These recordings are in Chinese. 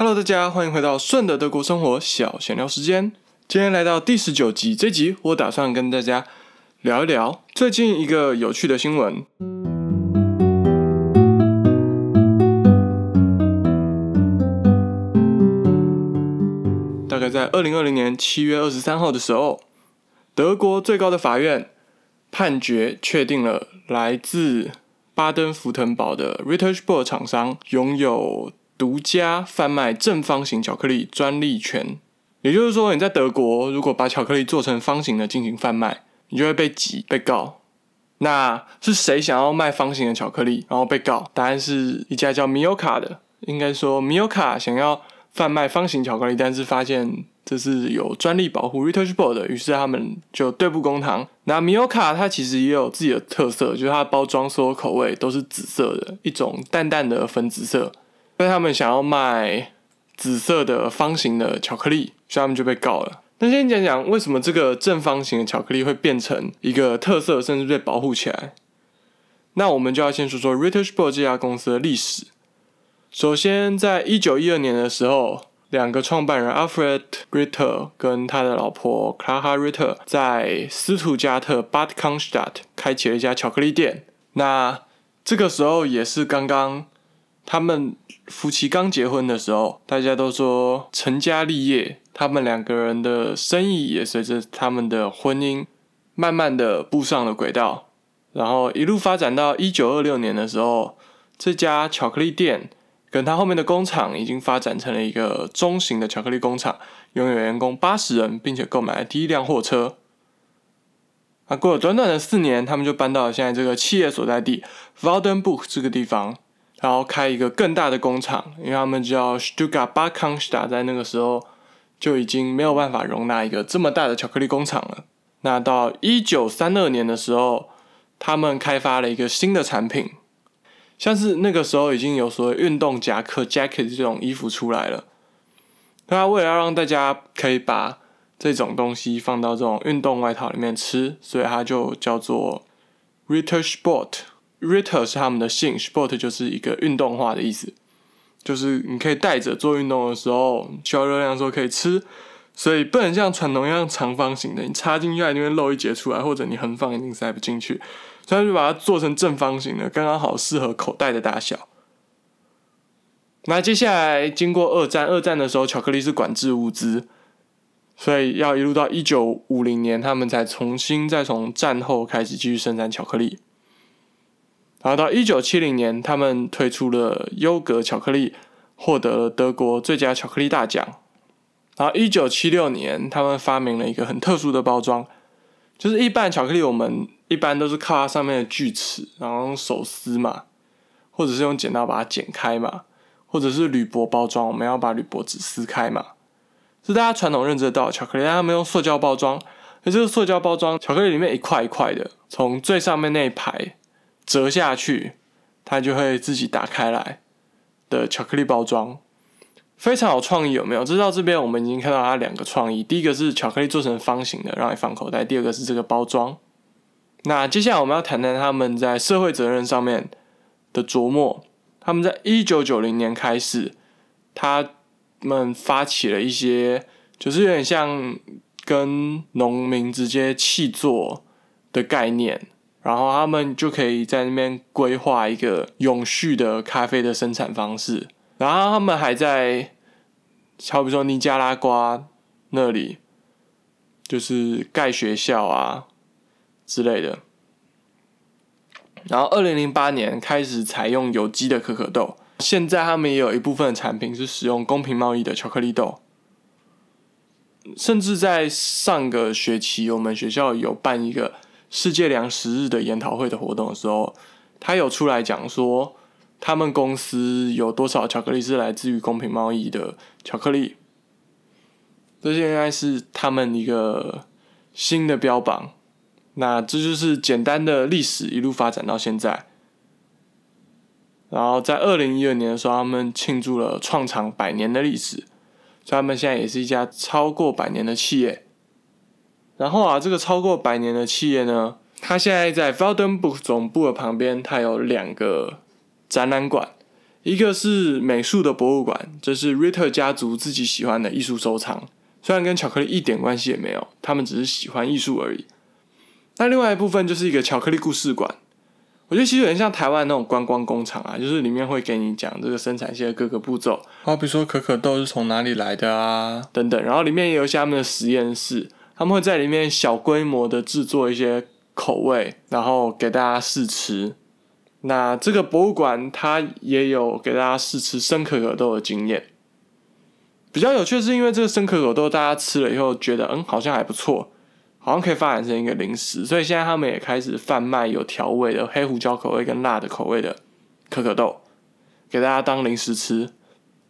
Hello，大家欢迎回到顺的德国生活小闲聊时间。今天来到第十九集，这集我打算跟大家聊一聊最近一个有趣的新闻。大概在二零二零年七月二十三号的时候，德国最高的法院判决确定了来自巴登福腾堡的 Rittersport 厂商拥有。独家贩卖正方形巧克力专利权，也就是说，你在德国如果把巧克力做成方形的进行贩卖，你就会被挤被告。那是谁想要卖方形的巧克力，然后被告？答案是一家叫 Mioka 的，应该说 Mioka 想要贩卖方形巧克力，但是发现这是有专利保护 r e t o r c h b o a r d 的，于是他们就对簿公堂。那 Mioka 它其实也有自己的特色，就是它的包装所有口味都是紫色的，一种淡淡的粉紫色。因为他们想要卖紫色的方形的巧克力，所以他们就被告了。那先讲讲为什么这个正方形的巧克力会变成一个特色，甚至被保护起来。那我们就要先说说 Rittersport 这家公司的历史。首先，在一九一二年的时候，两个创办人 Alfred Ritter 跟他的老婆 Clara Ritter 在斯图加特 Bad Cannstatt 开启了一家巧克力店。那这个时候也是刚刚。他们夫妻刚结婚的时候，大家都说成家立业。他们两个人的生意也随着他们的婚姻慢慢的步上了轨道，然后一路发展到一九二六年的时候，这家巧克力店跟他后面的工厂已经发展成了一个中型的巧克力工厂，拥有员工八十人，并且购买了第一辆货车。啊，过了短短的四年，他们就搬到了现在这个企业所在地 Valdenburg 这个地方。然后开一个更大的工厂，因为他们叫 Stuttgart b a k a n s t a 在那个时候就已经没有办法容纳一个这么大的巧克力工厂了。那到一九三二年的时候，他们开发了一个新的产品，像是那个时候已经有所谓运动夹克 （jacket） 这种衣服出来了。那为了要让大家可以把这种东西放到这种运动外套里面吃，所以它就叫做 Ritter Sport。Ritter 是他们的姓，Sport 就是一个运动化的意思，就是你可以带着做运动的时候需要热量的时候可以吃，所以不能像传统一样长方形的，你插进去一定会漏一节出来，或者你横放一定塞不进去，所以就把它做成正方形的，刚刚好适合口袋的大小。那接下来经过二战，二战的时候巧克力是管制物资，所以要一路到一九五零年，他们才重新再从战后开始继续生产巧克力。然后到一九七零年，他们推出了优格巧克力，获得了德国最佳巧克力大奖。然后一九七六年，他们发明了一个很特殊的包装，就是一般巧克力我们一般都是靠它上面的锯齿，然后用手撕嘛，或者是用剪刀把它剪开嘛，或者是铝箔包装，我们要把铝箔纸撕开嘛，是大家传统认知到巧克力，但他们用塑胶包装，而这个塑胶包装巧克力里面一块一块的，从最上面那一排。折下去，它就会自己打开来的巧克力包装，非常有创意，有没有？知道这边我们已经看到它两个创意，第一个是巧克力做成方形的，让你放口袋；第二个是这个包装。那接下来我们要谈谈他们在社会责任上面的琢磨。他们在一九九零年开始，他们发起了一些，就是有点像跟农民直接契作的概念。然后他们就可以在那边规划一个永续的咖啡的生产方式。然后他们还在，好比说尼加拉瓜那里，就是盖学校啊之类的。然后二零零八年开始采用有机的可可豆，现在他们也有一部分的产品是使用公平贸易的巧克力豆。甚至在上个学期，我们学校有办一个。世界粮食日的研讨会的活动的时候，他有出来讲说，他们公司有多少巧克力是来自于公平贸易的巧克力，这些应该是他们一个新的标榜。那这就是简单的历史一路发展到现在。然后在二零一二年的时候，他们庆祝了创厂百年的历史，所以他们现在也是一家超过百年的企业。然后啊，这个超过百年的企业呢，它现在在 v a l d e n b u r g 总部的旁边，它有两个展览馆，一个是美术的博物馆，这是 Ritter 家族自己喜欢的艺术收藏，虽然跟巧克力一点关系也没有，他们只是喜欢艺术而已。那另外一部分就是一个巧克力故事馆，我觉得其实有点像台湾那种观光工厂啊，就是里面会给你讲这个生产线的各个步骤，好比说可可豆是从哪里来的啊，等等，然后里面也有一些他们的实验室，他们会在里面小规模的制作一些口味，然后给大家试吃。那这个博物馆它也有给大家试吃生可可豆的经验，比较有趣的是因为这个生可可豆大家吃了以后觉得嗯好像还不错，好像可以发展成一个零食，所以现在他们也开始贩卖有调味的黑胡椒口味跟辣的口味的可可豆，给大家当零食吃。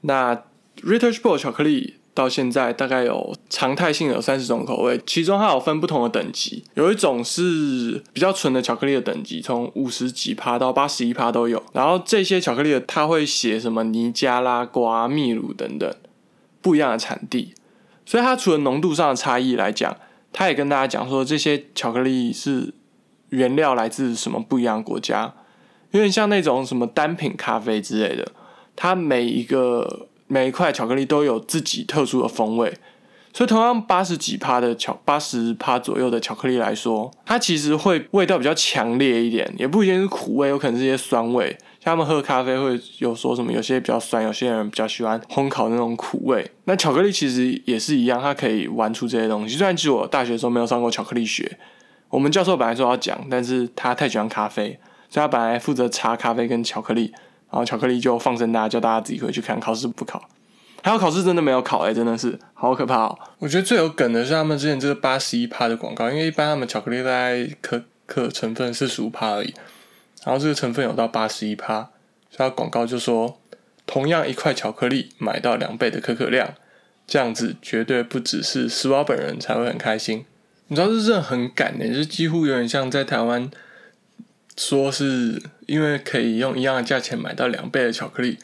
那 Ritter's Ball 巧克力。到现在大概有常态性有三十种口味，其中它有分不同的等级，有一种是比较纯的巧克力的等级，从五十几趴到八十一趴都有。然后这些巧克力的它会写什么尼加拉瓜、秘鲁等等不一样的产地，所以它除了浓度上的差异来讲，它也跟大家讲说这些巧克力是原料来自什么不一样的国家，有点像那种什么单品咖啡之类的，它每一个。每一块巧克力都有自己特殊的风味，所以同样八十几趴的巧八十趴左右的巧克力来说，它其实会味道比较强烈一点，也不一定是苦味，有可能是些酸味。像他们喝咖啡会有说什么，有些比较酸，有些人比较喜欢烘烤那种苦味。那巧克力其实也是一样，它可以玩出这些东西。虽然其实我大学的时候没有上过巧克力学，我们教授本来说要讲，但是他太喜欢咖啡，所以他本来负责查咖啡跟巧克力。然后巧克力就放生大家，叫大家自己回去看。考试不考，还有考试真的没有考哎，真的是好可怕哦！我觉得最有梗的是他们之前这个八十一趴的广告，因为一般他们巧克力大概可可成分四十五趴而已，然后这个成分有到八十一趴，所以广告就说同样一块巧克力买到两倍的可可量，这样子绝对不只是史宝本人才会很开心。你知道这真的很赶的，就是几乎有点像在台湾。说是因为可以用一样的价钱买到两倍的巧克力，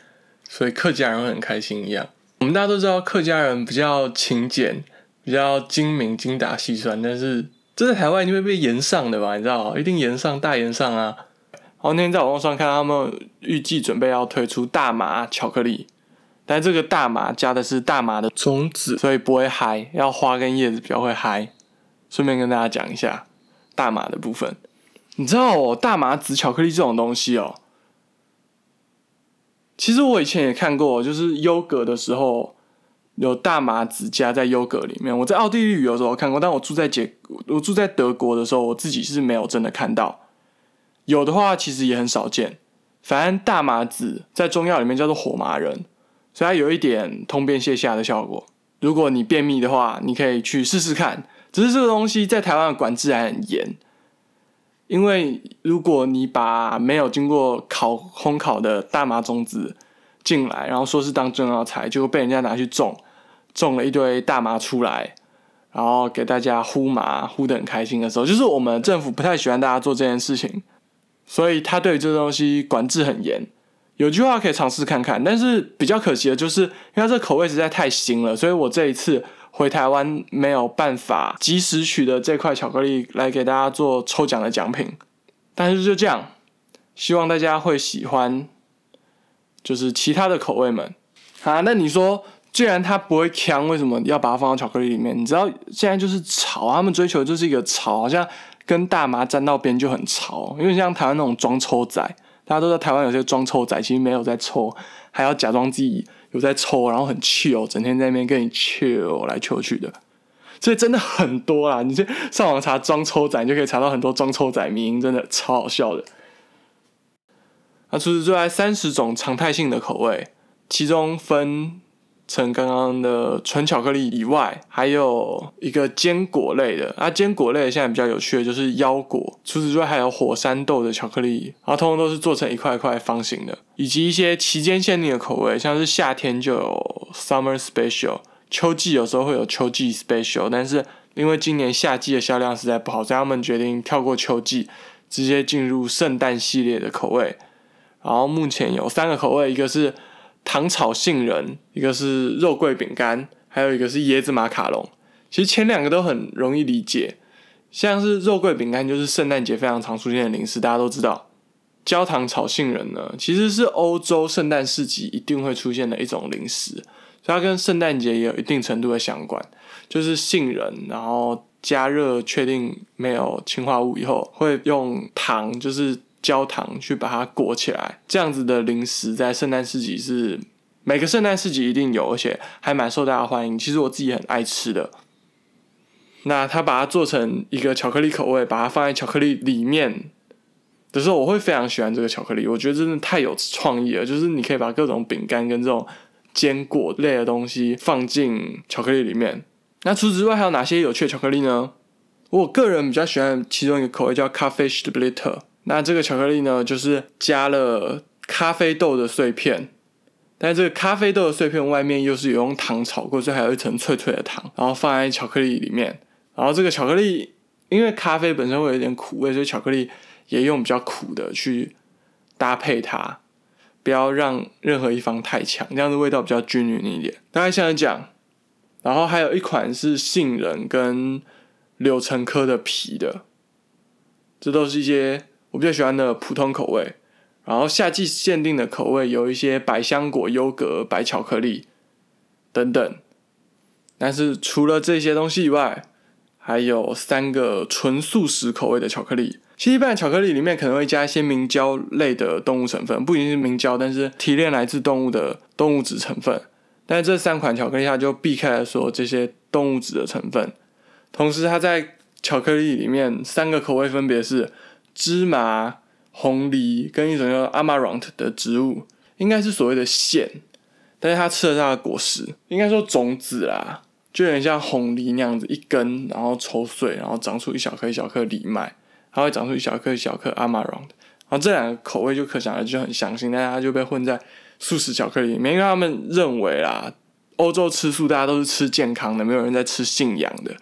所以客家人会很开心一样。我们大家都知道客家人比较勤俭，比较精明、精打细算，但是这在台湾一定会被延上的吧？你知道，一定延上大延上啊！我那天在网络上看他们预计准备要推出大麻巧克力，但这个大麻加的是大麻的种子，所以不会嗨，要花跟叶子比较会嗨。顺便跟大家讲一下大麻的部分。你知道哦，大麻籽巧克力这种东西哦，其实我以前也看过，就是优格的时候有大麻籽加在优格里面。我在奥地利旅游的时候看过，但我住在捷，我住在德国的时候，我自己是没有真的看到。有的话，其实也很少见。反正大麻籽在中药里面叫做火麻仁，所以它有一点通便泻下的效果。如果你便秘的话，你可以去试试看。只是这个东西在台湾的管制还很严。因为如果你把没有经过烤烘烤的大麻种子进来，然后说是当中药材，就会被人家拿去种，种了一堆大麻出来，然后给大家呼麻呼得很开心的时候，就是我们政府不太喜欢大家做这件事情，所以他对于这东西管制很严。有句话可以尝试看看，但是比较可惜的就是，因为这口味实在太腥了，所以我这一次。回台湾没有办法及时取得这块巧克力来给大家做抽奖的奖品，但是就这样，希望大家会喜欢，就是其他的口味们啊。那你说，既然它不会呛，为什么要把它放到巧克力里面？你知道现在就是潮，他们追求就是一个潮，好像跟大麻沾到边就很潮，因为像台湾那种装抽仔，大家都在台湾有些装抽仔，其实没有在抽，还要假装自己。有在抽，然后很 chill，整天在那边跟你 chill 来求去的，所以真的很多啦。你去上网查装抽仔，你就可以查到很多装抽仔名，真的超好笑的。那除此之外，三十种常态性的口味，其中分。成刚刚的纯巧克力以外，还有一个坚果类的啊，坚果类现在比较有趣的就是腰果。除此之外，还有火山豆的巧克力，然后通通都是做成一块一块方形的，以及一些期间限定的口味，像是夏天就有 Summer Special，秋季有时候会有秋季 Special，但是因为今年夏季的销量实在不好，所以他们决定跳过秋季，直接进入圣诞系列的口味。然后目前有三个口味，一个是。糖炒杏仁，一个是肉桂饼干，还有一个是椰子马卡龙。其实前两个都很容易理解，像是肉桂饼干就是圣诞节非常常出现的零食，大家都知道。焦糖炒杏仁呢，其实是欧洲圣诞市集一定会出现的一种零食，所以它跟圣诞节也有一定程度的相关。就是杏仁，然后加热确定没有氰化物以后，会用糖，就是焦糖去把它裹起来。这样子的零食在圣诞市集是每个圣诞市集一定有，而且还蛮受大家欢迎。其实我自己很爱吃的。那他把它做成一个巧克力口味，把它放在巧克力里面的时候，我会非常喜欢这个巧克力。我觉得真的太有创意了，就是你可以把各种饼干跟这种坚果类的东西放进巧克力里面。那除此之外还有哪些有趣的巧克力呢？我个人比较喜欢其中一个口味叫咖啡 s p l i t t e r 那这个巧克力呢，就是加了咖啡豆的碎片，但这个咖啡豆的碎片外面又是有用糖炒过，所以还有一层脆脆的糖，然后放在巧克力里面。然后这个巧克力，因为咖啡本身会有点苦味，所以巧克力也用比较苦的去搭配它，不要让任何一方太强，这样子味道比较均匀一点。大概像讲，然后还有一款是杏仁跟柳橙科的皮的，这都是一些我比较喜欢的普通口味。然后夏季限定的口味有一些百香果、优格、白巧克力等等。但是除了这些东西以外，还有三个纯素食口味的巧克力，其实一般巧克力里面可能会加一些明胶类的动物成分，不一定是明胶，但是提炼来自动物的动物脂成分。但是这三款巧克力它就避开了说这些动物脂的成分，同时它在巧克力里面三个口味分别是芝麻、红梨跟一种叫 amaranth 的植物，应该是所谓的线，但是它吃了它的果实，应该说种子啦。就有点像红梨那样子，一根然后抽穗，然后长出一小颗一小颗藜麦，它会长出一小颗一小颗阿玛朗的，然后这两个口味就可想而知很相信，但是它就被混在素食巧克力里面，因为他们认为啦，欧洲吃素大家都是吃健康的，没有人在吃信仰的，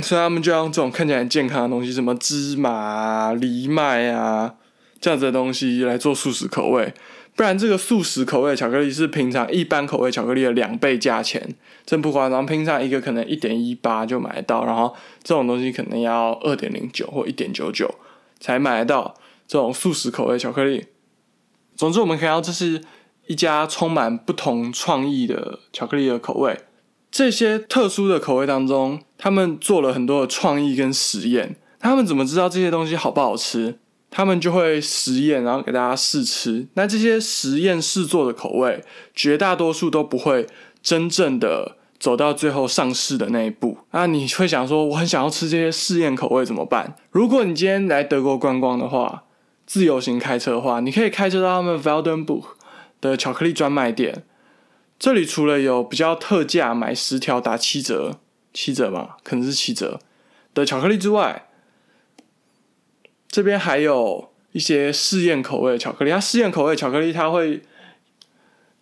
所以他们就用这种看起来很健康的东西，什么芝麻、藜麦啊这样子的东西来做素食口味。不然，这个素食口味巧克力是平常一般口味巧克力的两倍价钱，真不夸张。平常一个可能一点一八就买得到，然后这种东西可能要二点零九或一点九九才买得到这种素食口味巧克力。总之，我们看到这是一家充满不同创意的巧克力的口味。这些特殊的口味当中，他们做了很多的创意跟实验。他们怎么知道这些东西好不好吃？他们就会实验，然后给大家试吃。那这些实验试做的口味，绝大多数都不会真正的走到最后上市的那一步。那你会想说，我很想要吃这些试验口味怎么办？如果你今天来德国观光的话，自由行开车的话，你可以开车到他们 Valdenbuch 的巧克力专卖店。这里除了有比较特价买十条打七折，七折吧，可能是七折的巧克力之外，这边还有一些试验口味的巧克力，它试验口味巧克力，它会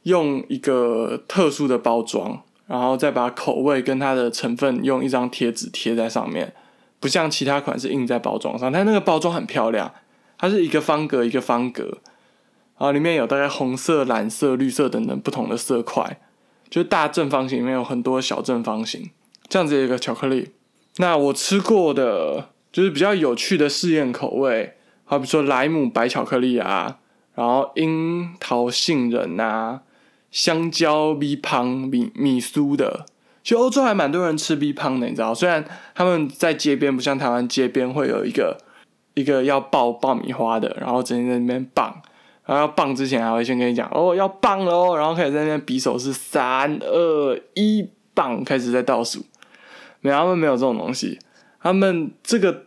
用一个特殊的包装，然后再把口味跟它的成分用一张贴纸贴在上面，不像其他款是印在包装上，它那个包装很漂亮，它是一个方格一个方格，然后里面有大概红色、蓝色、绿色等等不同的色块，就是大正方形里面有很多小正方形，这样子一个巧克力。那我吃过的。就是比较有趣的试验口味，好比说莱姆白巧克力啊，然后樱桃杏仁啊，香蕉 B 胖米米酥的，其实欧洲还蛮多人吃 B 胖的，你知道？虽然他们在街边不像台湾街边会有一个一个要爆爆米花的，然后整天在那边棒，然后要棒之前还会先跟你讲哦要棒喽，然后开始在那边比手势三二一棒，开始在倒数，没他们没有这种东西。他们这个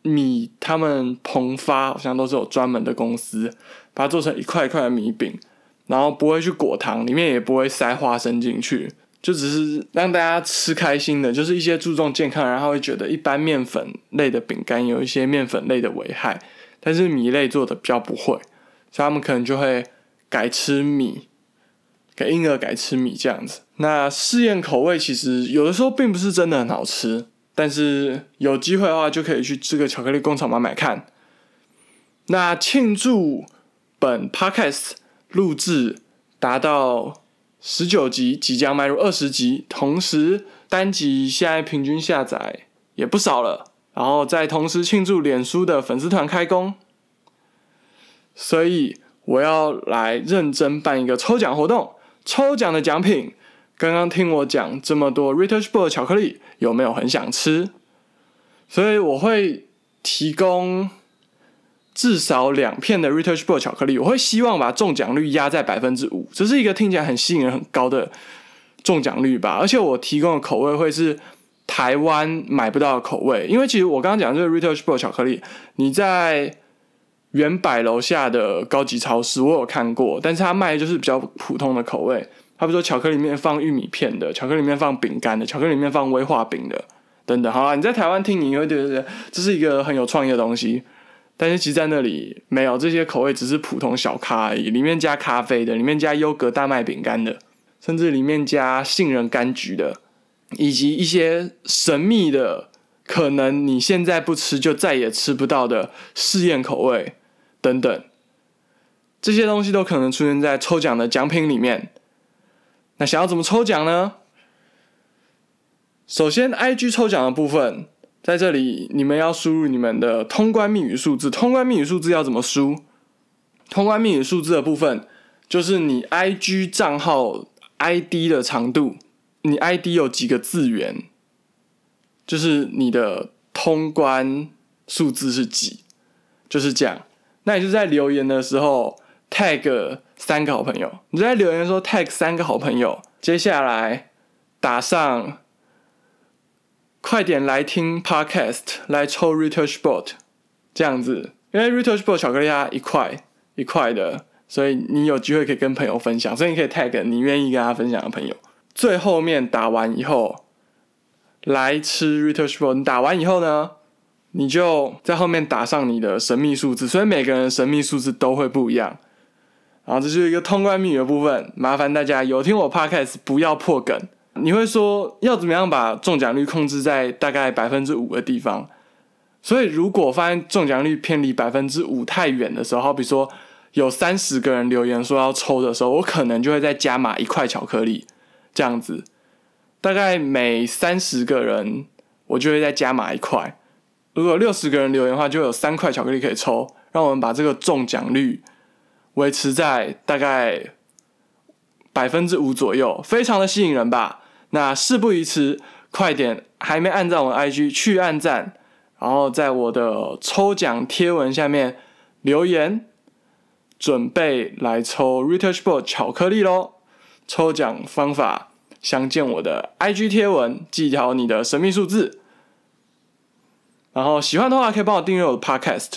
米，他们膨发好像都是有专门的公司，把它做成一块一块的米饼，然后不会去裹糖，里面也不会塞花生进去，就只是让大家吃开心的。就是一些注重健康，然后会觉得一般面粉类的饼干有一些面粉类的危害，但是米类做的比较不会，所以他们可能就会改吃米，给婴儿改吃米这样子。那试验口味其实有的时候并不是真的很好吃。但是有机会的话，就可以去这个巧克力工厂买买看。那庆祝本 podcast 录制达到十九集，即将迈入二十集，同时单集现在平均下载也不少了。然后再同时庆祝脸书的粉丝团开工，所以我要来认真办一个抽奖活动。抽奖的奖品，刚刚听我讲这么多 Rittersport 巧克力，有没有很想吃？所以我会提供至少两片的 Rittersport 巧克力，我会希望把中奖率压在百分之五，这是一个听起来很吸引人、很高的中奖率吧。而且我提供的口味会是台湾买不到的口味，因为其实我刚刚讲这个 Rittersport 巧克力，你在原百楼下的高级超市我有看过，但是它卖的就是比较普通的口味，它比如说巧克力里面放玉米片的，巧克力里面放饼干的，巧克力里面放威化饼的。等等，好了，你在台湾听，你会觉得这是一个很有创意的东西，但是其实在那里没有这些口味，只是普通小咖而已。里面加咖啡的，里面加优格大麦饼干的，甚至里面加杏仁柑橘的，以及一些神秘的，可能你现在不吃就再也吃不到的试验口味等等，这些东西都可能出现在抽奖的奖品里面。那想要怎么抽奖呢？首先，IG 抽奖的部分在这里，你们要输入你们的通关密语数字。通关密语数字要怎么输？通关密语数字的部分就是你 IG 账号 ID 的长度，你 ID 有几个字元，就是你的通关数字是几，就是这样。那你就在留言的时候 tag 三个好朋友，你就在留言说 tag 三个好朋友，接下来打上。快点来听 Podcast，来抽 Retail Sport，这样子，因为 Retail Sport 巧克力它一块一块的，所以你有机会可以跟朋友分享，所以你可以 tag 你愿意跟他分享的朋友。最后面打完以后，来吃 Retail Sport，你打完以后呢，你就在后面打上你的神秘数字，所以每个人神秘数字都会不一样。然后这就是一个通关密语的部分，麻烦大家有听我 Podcast 不要破梗。你会说要怎么样把中奖率控制在大概百分之五的地方？所以如果发现中奖率偏离百分之五太远的时候，好比说有三十个人留言说要抽的时候，我可能就会再加码一块巧克力，这样子，大概每三十个人我就会再加码一块。如果六十个人留言的话，就有三块巧克力可以抽，让我们把这个中奖率维持在大概百分之五左右，非常的吸引人吧。那事不宜迟，快点！还没按赞我的 IG 去按赞，然后在我的抽奖贴文下面留言，准备来抽 r e t o u c h b o r d 巧克力喽！抽奖方法详见我的 IG 贴文，记条你的神秘数字。然后喜欢的话可以帮我订阅我的 Podcast，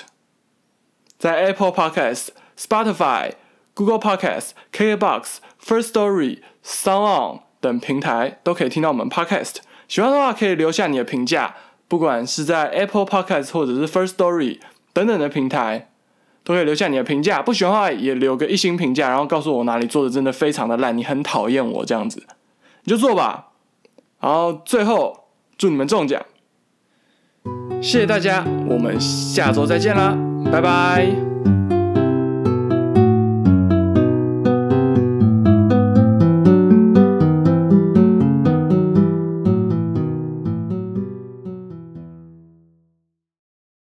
在 Apple Podcast、Spotify、Google Podcast、KKBox、First Story、Sound On。等平台都可以听到我们 Podcast，喜欢的话可以留下你的评价，不管是在 Apple Podcast 或者是 First Story 等等的平台，都可以留下你的评价。不喜欢的话也留个一星评价，然后告诉我哪里做的真的非常的烂，你很讨厌我这样子，你就做吧。然后最后祝你们中奖，谢谢大家，我们下周再见啦，拜拜。